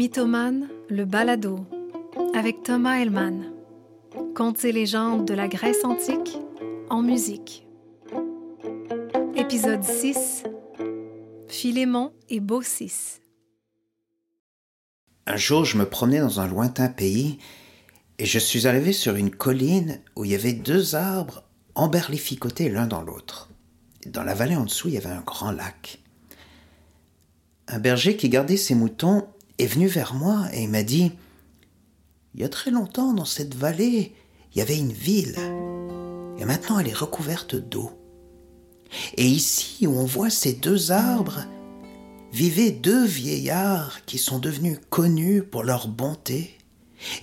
Mythomane, le balado, avec Thomas Hellman. Contes et légendes de la Grèce antique en musique. Épisode 6 Philémon et Baucis. Un jour, je me promenais dans un lointain pays et je suis arrivé sur une colline où il y avait deux arbres emberlificotés l'un dans l'autre. Dans la vallée en dessous, il y avait un grand lac. Un berger qui gardait ses moutons est venu vers moi et m'a dit Il y a très longtemps, dans cette vallée, il y avait une ville. Et maintenant, elle est recouverte d'eau. Et ici, où on voit ces deux arbres, vivaient deux vieillards qui sont devenus connus pour leur bonté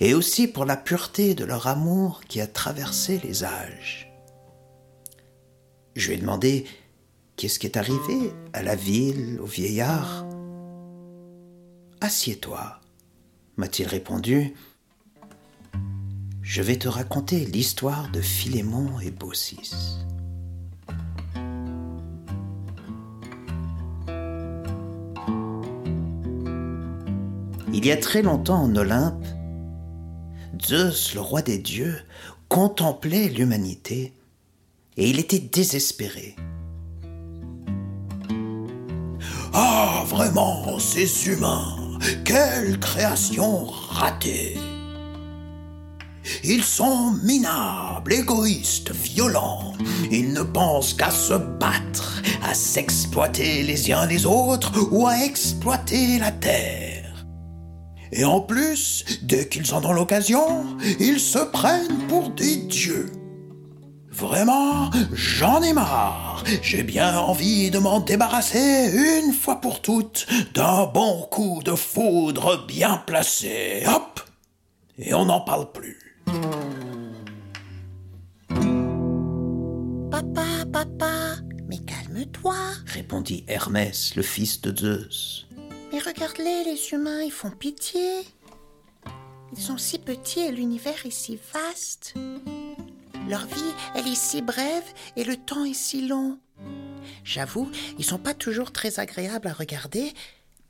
et aussi pour la pureté de leur amour qui a traversé les âges. Je lui ai demandé qu'est-ce qui est arrivé à la ville, aux vieillards. Assieds-toi, m'a-t-il répondu. Je vais te raconter l'histoire de Philémon et Baucis. Il y a très longtemps en Olympe, Zeus, le roi des dieux, contemplait l'humanité et il était désespéré. Ah, vraiment, ces humains, quelle création ratée Ils sont minables, égoïstes, violents. Ils ne pensent qu'à se battre, à s'exploiter les uns les autres ou à exploiter la terre. Et en plus, dès qu'ils en ont l'occasion, ils se prennent pour des dieux. Vraiment, j'en ai marre. J'ai bien envie de m'en débarrasser une fois pour toutes d'un bon coup de foudre bien placé. Hop Et on n'en parle plus. Papa, papa, mais calme-toi. répondit Hermès, le fils de Zeus. Mais regarde-les, les humains, ils font pitié. Ils sont si petits et l'univers est si vaste. Leur vie, elle est si brève et le temps est si long. J'avoue, ils sont pas toujours très agréables à regarder,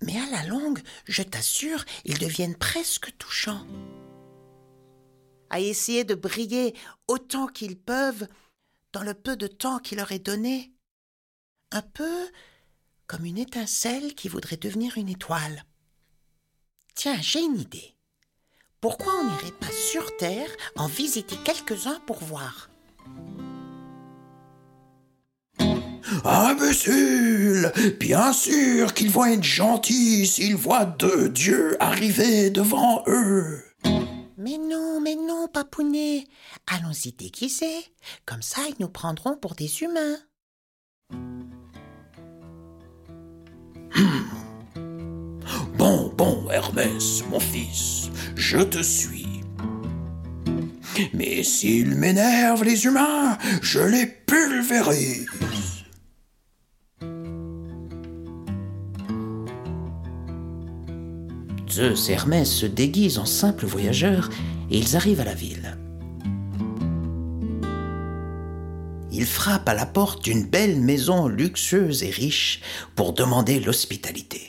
mais à la longue, je t'assure, ils deviennent presque touchants. À essayer de briller autant qu'ils peuvent dans le peu de temps qui leur est donné. Un peu comme une étincelle qui voudrait devenir une étoile. Tiens, j'ai une idée. Pourquoi on n'irait pas sur Terre en visiter quelques-uns pour voir? Imbécile Bien sûr qu'ils vont être gentils s'ils voient deux dieux arriver devant eux. Mais non, mais non, papounet. Allons-y déguisés. Comme ça, ils nous prendront pour des humains. Bon, bon, Hermès, mon fils, je te suis. Mais s'ils m'énervent, les humains, je les pulvérise. Zeus et Hermès se déguisent en simples voyageurs et ils arrivent à la ville. Ils frappent à la porte d'une belle maison luxueuse et riche pour demander l'hospitalité.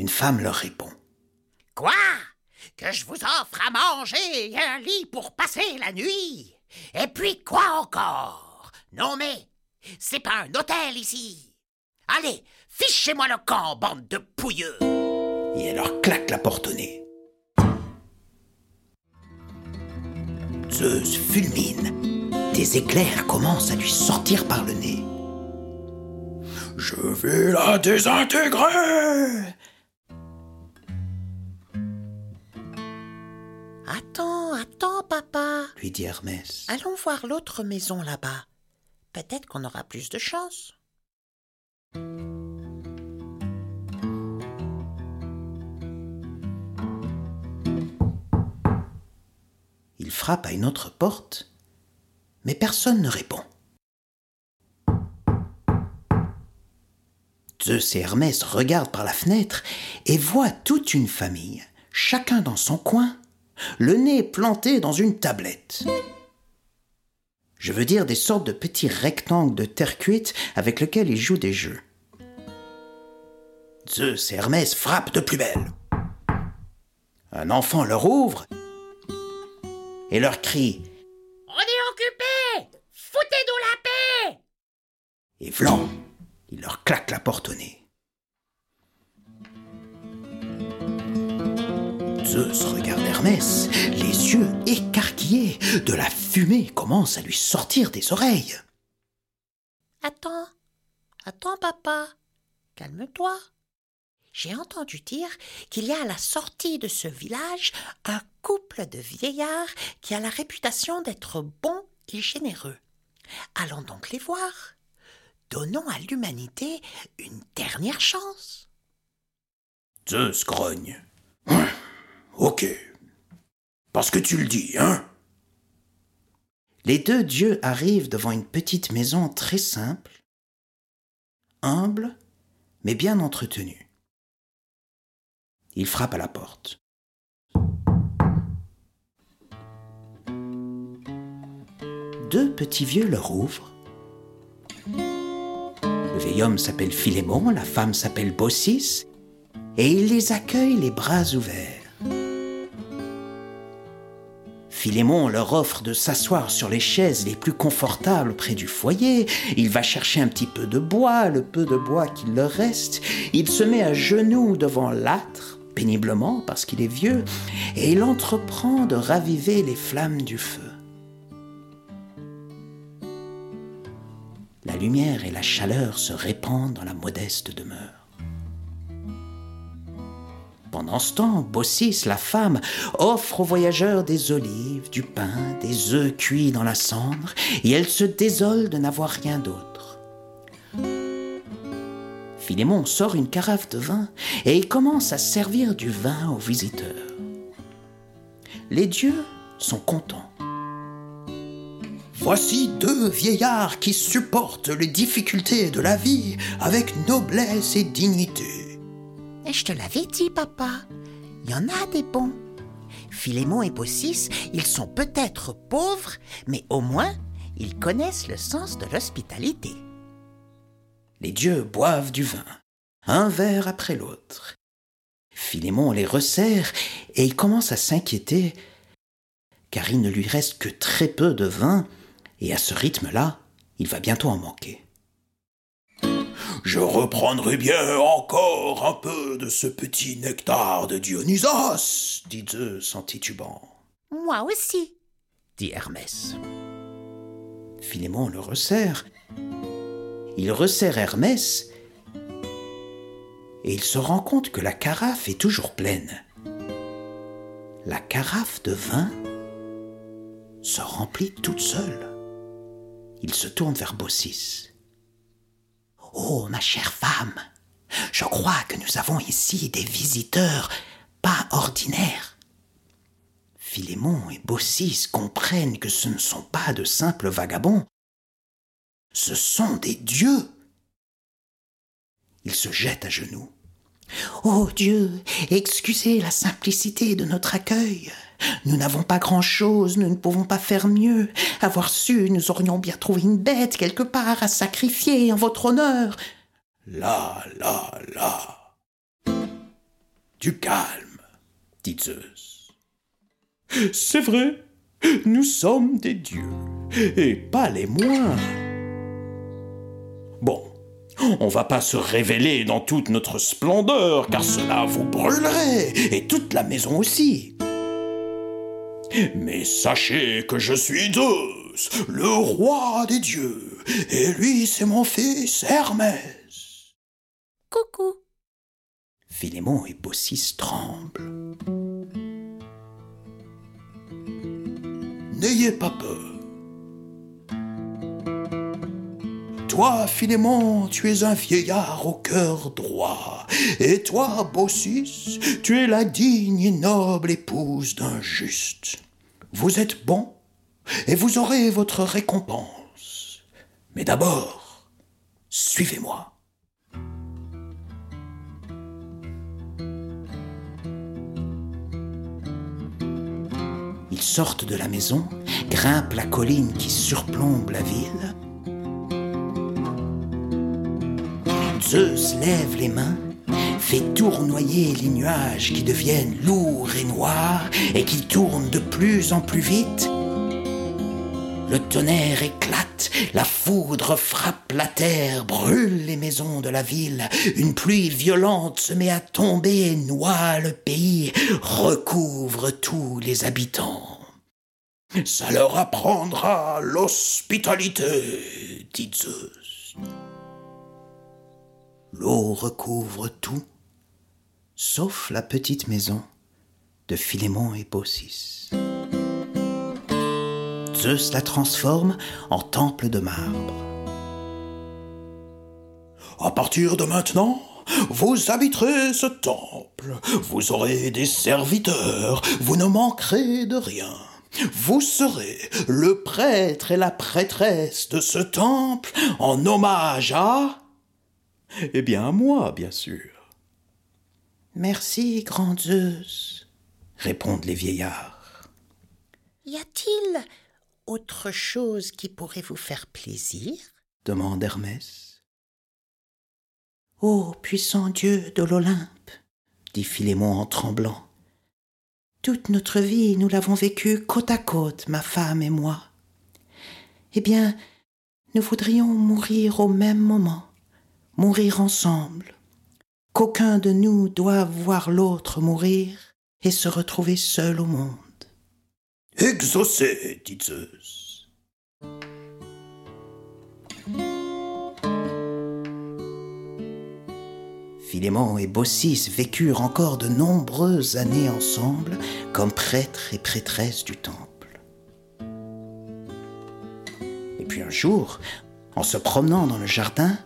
Une femme leur répond. Quoi? Que je vous offre à manger et un lit pour passer la nuit? Et puis quoi encore? Non mais, c'est pas un hôtel ici. Allez, fichez-moi le camp, bande de pouilleux Et elle leur claque la porte au nez. Zeus fulmine. Des éclairs commencent à lui sortir par le nez. Je vais la désintégrer Attends, attends, papa. lui dit Hermès. Allons voir l'autre maison là-bas. Peut-être qu'on aura plus de chance. Il frappe à une autre porte, mais personne ne répond. Zeus et Hermès regardent par la fenêtre et voient toute une famille, chacun dans son coin, le nez planté dans une tablette. Je veux dire des sortes de petits rectangles de terre cuite avec lesquels ils jouent des jeux. Zeus et Hermès frappent de plus belle. Un enfant leur ouvre et leur crie On est occupé Foutez-nous la paix Et vlan Il leur claque la porte au nez. Zeus regarde Hermès, les yeux écarquillés. De la fumée commence à lui sortir des oreilles. Attends, attends, papa. Calme-toi. J'ai entendu dire qu'il y a à la sortie de ce village un couple de vieillards qui a la réputation d'être bons et généreux. Allons donc les voir. Donnons à l'humanité une dernière chance. Zeus grogne. Hum, ok. Parce que tu le dis, hein Les deux dieux arrivent devant une petite maison très simple, humble, mais bien entretenue. Ils frappent à la porte. Deux petits vieux leur ouvrent. Le vieil homme s'appelle Philémon, la femme s'appelle Baucis, et il les accueille les bras ouverts. Philémon leur offre de s'asseoir sur les chaises les plus confortables près du foyer. Il va chercher un petit peu de bois, le peu de bois qu'il leur reste. Il se met à genoux devant l'âtre, péniblement parce qu'il est vieux, et il entreprend de raviver les flammes du feu. La lumière et la chaleur se répandent dans la modeste demeure. Pendant ce temps, Baucis, la femme, offre aux voyageurs des olives, du pain, des œufs cuits dans la cendre, et elle se désole de n'avoir rien d'autre. Philémon sort une carafe de vin et commence à servir du vin aux visiteurs. Les dieux sont contents. Voici deux vieillards qui supportent les difficultés de la vie avec noblesse et dignité. Je te l'avais dit, papa. Il y en a des bons. Philémon et Baucis, ils sont peut-être pauvres, mais au moins, ils connaissent le sens de l'hospitalité. Les dieux boivent du vin, un verre après l'autre. Philémon les resserre et il commence à s'inquiéter, car il ne lui reste que très peu de vin, et à ce rythme-là, il va bientôt en manquer. Je reprendrai bien encore un peu de ce petit nectar de Dionysos, dit Zeus en titubant. Moi aussi. dit Hermès. Philémon le resserre. Il resserre Hermès et il se rend compte que la carafe est toujours pleine. La carafe de vin se remplit toute seule. Il se tourne vers Baucis. Oh, ma chère femme, je crois que nous avons ici des visiteurs pas ordinaires. Philémon et Baucis comprennent que ce ne sont pas de simples vagabonds, ce sont des dieux. Ils se jettent à genoux. Oh Dieu, excusez la simplicité de notre accueil. Nous n'avons pas grand-chose, nous ne pouvons pas faire mieux. Avoir su, nous aurions bien trouvé une bête quelque part à sacrifier en votre honneur. Là, là, là. Du calme, dit Zeus. C'est vrai, nous sommes des dieux, et pas les moindres. Bon, on va pas se révéler dans toute notre splendeur, car cela vous brûlerait, et toute la maison aussi. Mais sachez que je suis Zeus, le roi des dieux, et lui c'est mon fils Hermès. Coucou. Philémon et Baucis tremblent. N'ayez pas peur. Toi, Philémon, tu es un vieillard au cœur droit, et toi, Baucis, tu es la digne et noble épouse d'un juste. Vous êtes bon, et vous aurez votre récompense. Mais d'abord, suivez-moi. Ils sortent de la maison, grimpent la colline qui surplombe la ville. Zeus lève les mains, fait tournoyer les nuages qui deviennent lourds et noirs et qui tournent de plus en plus vite. Le tonnerre éclate, la foudre frappe la terre, brûle les maisons de la ville, une pluie violente se met à tomber, noie le pays, recouvre tous les habitants. Ça leur apprendra l'hospitalité, dit Zeus. L'eau recouvre tout, sauf la petite maison de Philémon et Baucis. Zeus la transforme en temple de marbre. À partir de maintenant, vous habiterez ce temple, vous aurez des serviteurs, vous ne manquerez de rien. Vous serez le prêtre et la prêtresse de ce temple en hommage à... Eh bien, à moi, bien sûr. Merci, grand Zeus, répondent les vieillards. Y a-t-il autre chose qui pourrait vous faire plaisir? demande Hermès. Ô puissant Dieu de l'Olympe, dit Philémon en tremblant, toute notre vie nous l'avons vécue côte à côte, ma femme et moi. Eh bien, nous voudrions mourir au même moment, mourir ensemble, qu'aucun de nous doive voir l'autre mourir et se retrouver seul au monde. Exaucé, dit Zeus. Philémon et Baucis vécurent encore de nombreuses années ensemble comme prêtres et prêtresses du temple. Et puis un jour, en se promenant dans le jardin,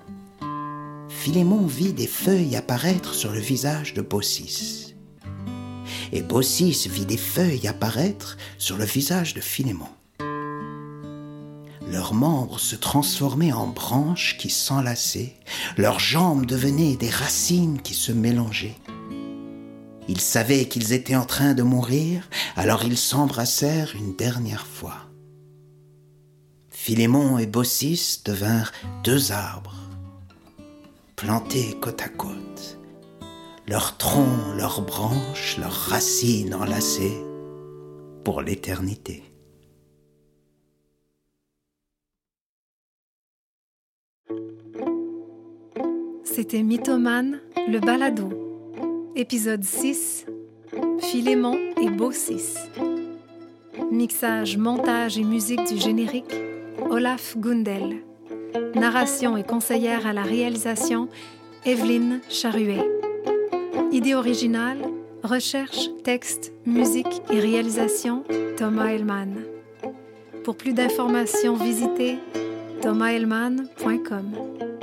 Philémon vit des feuilles apparaître sur le visage de Baucis et Baucis vit des feuilles apparaître sur le visage de Philémon. Leurs membres se transformaient en branches qui s'enlaçaient, leurs jambes devenaient des racines qui se mélangeaient. Ils savaient qu'ils étaient en train de mourir, alors ils s'embrassèrent une dernière fois. Philémon et Baucis devinrent deux arbres, plantés côte à côte leurs troncs, leurs branches, leurs racines enlacées pour l'éternité. C'était Mythomane, le balado. Épisode 6 Philémon et Baucis. Mixage, montage et musique du générique Olaf Gundel. Narration et conseillère à la réalisation Evelyne Charuet. Idée originale, recherche, texte, musique et réalisation, Thomas Hellman. Pour plus d'informations, visitez thomashelman.com.